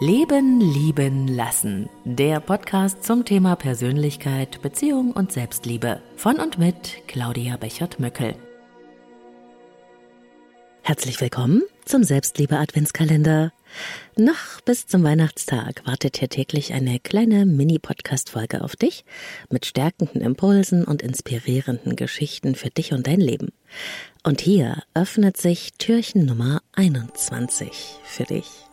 Leben, Lieben, Lassen. Der Podcast zum Thema Persönlichkeit, Beziehung und Selbstliebe. Von und mit Claudia Bechert-Möckel. Herzlich willkommen zum Selbstliebe-Adventskalender. Noch bis zum Weihnachtstag wartet hier täglich eine kleine Mini-Podcast-Folge auf dich mit stärkenden Impulsen und inspirierenden Geschichten für dich und dein Leben. Und hier öffnet sich Türchen Nummer 21 für dich.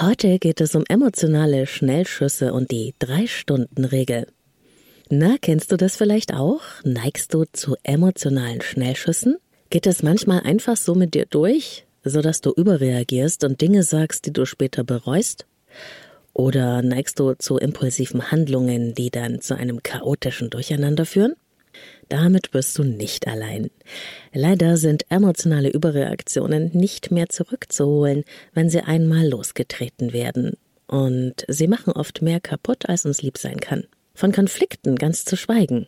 Heute geht es um emotionale Schnellschüsse und die Drei-Stunden-Regel. Na, kennst du das vielleicht auch? Neigst du zu emotionalen Schnellschüssen? Geht es manchmal einfach so mit dir durch, so dass du überreagierst und Dinge sagst, die du später bereust? Oder neigst du zu impulsiven Handlungen, die dann zu einem chaotischen Durcheinander führen? Damit bist du nicht allein. Leider sind emotionale Überreaktionen nicht mehr zurückzuholen, wenn sie einmal losgetreten werden. Und sie machen oft mehr kaputt, als uns lieb sein kann. Von Konflikten ganz zu schweigen.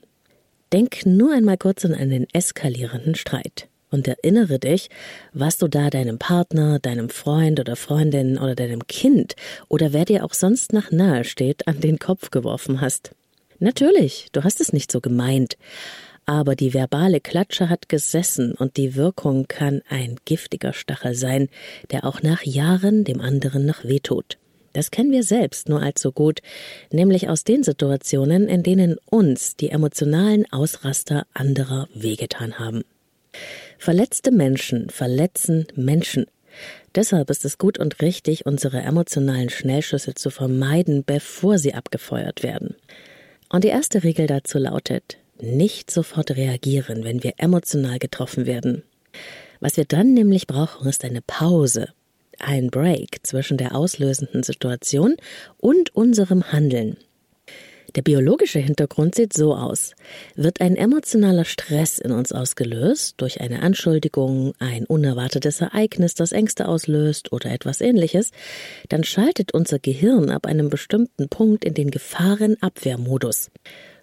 Denk nur einmal kurz an einen eskalierenden Streit und erinnere dich, was du da deinem Partner, deinem Freund oder Freundin oder deinem Kind oder wer dir auch sonst nach nahe steht, an den Kopf geworfen hast. Natürlich, du hast es nicht so gemeint, aber die verbale Klatsche hat gesessen und die Wirkung kann ein giftiger Stachel sein, der auch nach Jahren dem anderen noch wehtut. Das kennen wir selbst nur allzu gut, nämlich aus den Situationen, in denen uns die emotionalen Ausraster anderer wehgetan haben. Verletzte Menschen verletzen Menschen. Deshalb ist es gut und richtig, unsere emotionalen Schnellschüsse zu vermeiden, bevor sie abgefeuert werden. Und die erste Regel dazu lautet, nicht sofort reagieren, wenn wir emotional getroffen werden. Was wir dann nämlich brauchen, ist eine Pause, ein Break zwischen der auslösenden Situation und unserem Handeln. Der biologische Hintergrund sieht so aus. Wird ein emotionaler Stress in uns ausgelöst durch eine Anschuldigung, ein unerwartetes Ereignis, das Ängste auslöst oder etwas ähnliches, dann schaltet unser Gehirn ab einem bestimmten Punkt in den Gefahrenabwehrmodus.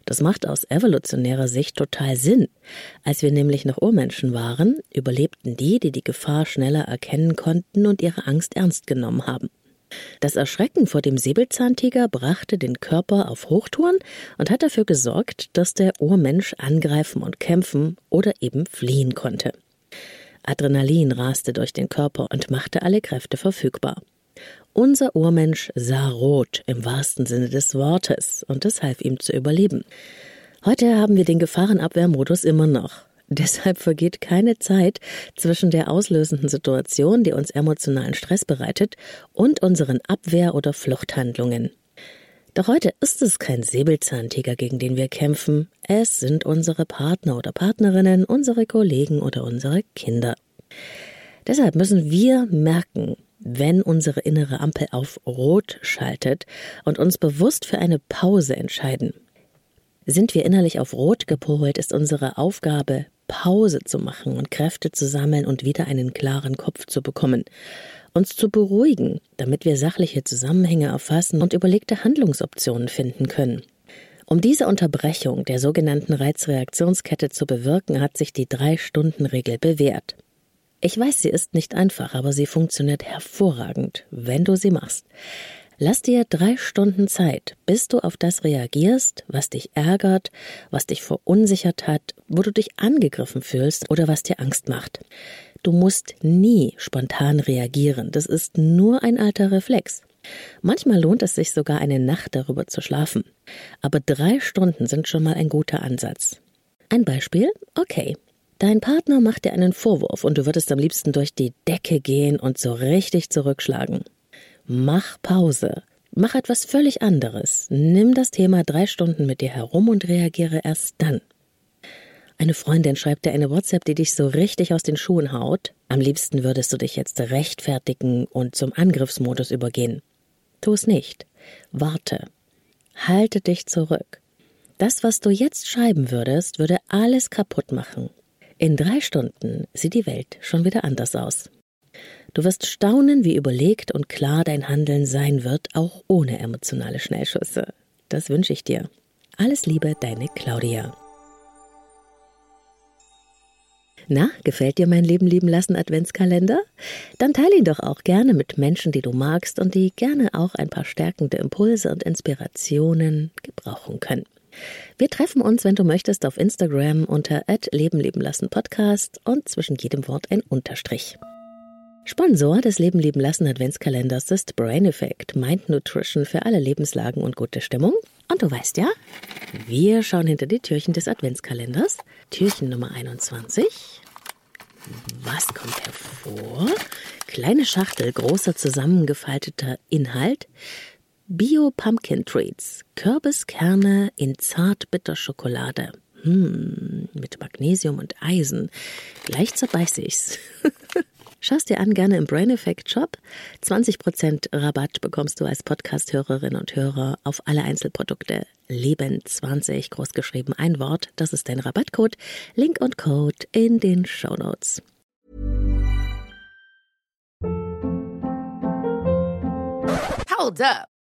Das macht aus evolutionärer Sicht total Sinn. Als wir nämlich noch Urmenschen waren, überlebten die, die die Gefahr schneller erkennen konnten und ihre Angst ernst genommen haben. Das Erschrecken vor dem Säbelzahntiger brachte den Körper auf Hochtouren und hat dafür gesorgt, dass der Urmensch angreifen und kämpfen oder eben fliehen konnte. Adrenalin raste durch den Körper und machte alle Kräfte verfügbar. Unser Urmensch sah rot im wahrsten Sinne des Wortes und es half ihm zu überleben. Heute haben wir den Gefahrenabwehrmodus immer noch. Deshalb vergeht keine Zeit zwischen der auslösenden Situation, die uns emotionalen Stress bereitet, und unseren Abwehr- oder Fluchthandlungen. Doch heute ist es kein Säbelzahntiger, gegen den wir kämpfen. Es sind unsere Partner oder Partnerinnen, unsere Kollegen oder unsere Kinder. Deshalb müssen wir merken, wenn unsere innere Ampel auf Rot schaltet und uns bewusst für eine Pause entscheiden. Sind wir innerlich auf Rot gepolt, ist unsere Aufgabe, Pause zu machen und Kräfte zu sammeln und wieder einen klaren Kopf zu bekommen, uns zu beruhigen, damit wir sachliche Zusammenhänge erfassen und überlegte Handlungsoptionen finden können. Um diese Unterbrechung der sogenannten Reizreaktionskette zu bewirken, hat sich die Drei-Stunden-Regel bewährt. Ich weiß, sie ist nicht einfach, aber sie funktioniert hervorragend, wenn du sie machst. Lass dir drei Stunden Zeit, bis du auf das reagierst, was dich ärgert, was dich verunsichert hat, wo du dich angegriffen fühlst oder was dir Angst macht. Du musst nie spontan reagieren. Das ist nur ein alter Reflex. Manchmal lohnt es sich sogar eine Nacht darüber zu schlafen. Aber drei Stunden sind schon mal ein guter Ansatz. Ein Beispiel? Okay. Dein Partner macht dir einen Vorwurf und du würdest am liebsten durch die Decke gehen und so richtig zurückschlagen. Mach Pause. Mach etwas völlig anderes. Nimm das Thema drei Stunden mit dir herum und reagiere erst dann. Eine Freundin schreibt dir eine WhatsApp, die dich so richtig aus den Schuhen haut. Am liebsten würdest du dich jetzt rechtfertigen und zum Angriffsmodus übergehen. Tu es nicht. Warte. Halte dich zurück. Das, was du jetzt schreiben würdest, würde alles kaputt machen. In drei Stunden sieht die Welt schon wieder anders aus. Du wirst staunen, wie überlegt und klar dein Handeln sein wird, auch ohne emotionale Schnellschüsse. Das wünsche ich dir. Alles Liebe, deine Claudia. Na, gefällt dir mein Leben lieben lassen Adventskalender? Dann teile ihn doch auch gerne mit Menschen, die du magst und die gerne auch ein paar stärkende Impulse und Inspirationen gebrauchen können. Wir treffen uns, wenn du möchtest, auf Instagram unter Leben leben lassen Podcast und zwischen jedem Wort ein Unterstrich. Sponsor des Leben leben lassen Adventskalenders ist Brain Effect, Mind Nutrition für alle Lebenslagen und gute Stimmung. Und du weißt ja, wir schauen hinter die Türchen des Adventskalenders. Türchen Nummer 21. Was kommt hervor? Kleine Schachtel, großer zusammengefalteter Inhalt. Bio Pumpkin Treats, Kürbiskerne in Zartbitterschokolade. Hm, mit Magnesium und Eisen. Gleich zerbeiß ich's. Schau's dir an, gerne im Brain Effect Shop. 20% Rabatt bekommst du als Podcast-Hörerin und Hörer auf alle Einzelprodukte. Leben 20 großgeschrieben ein Wort. Das ist dein Rabattcode. Link und Code in den Show Notes. Hold up.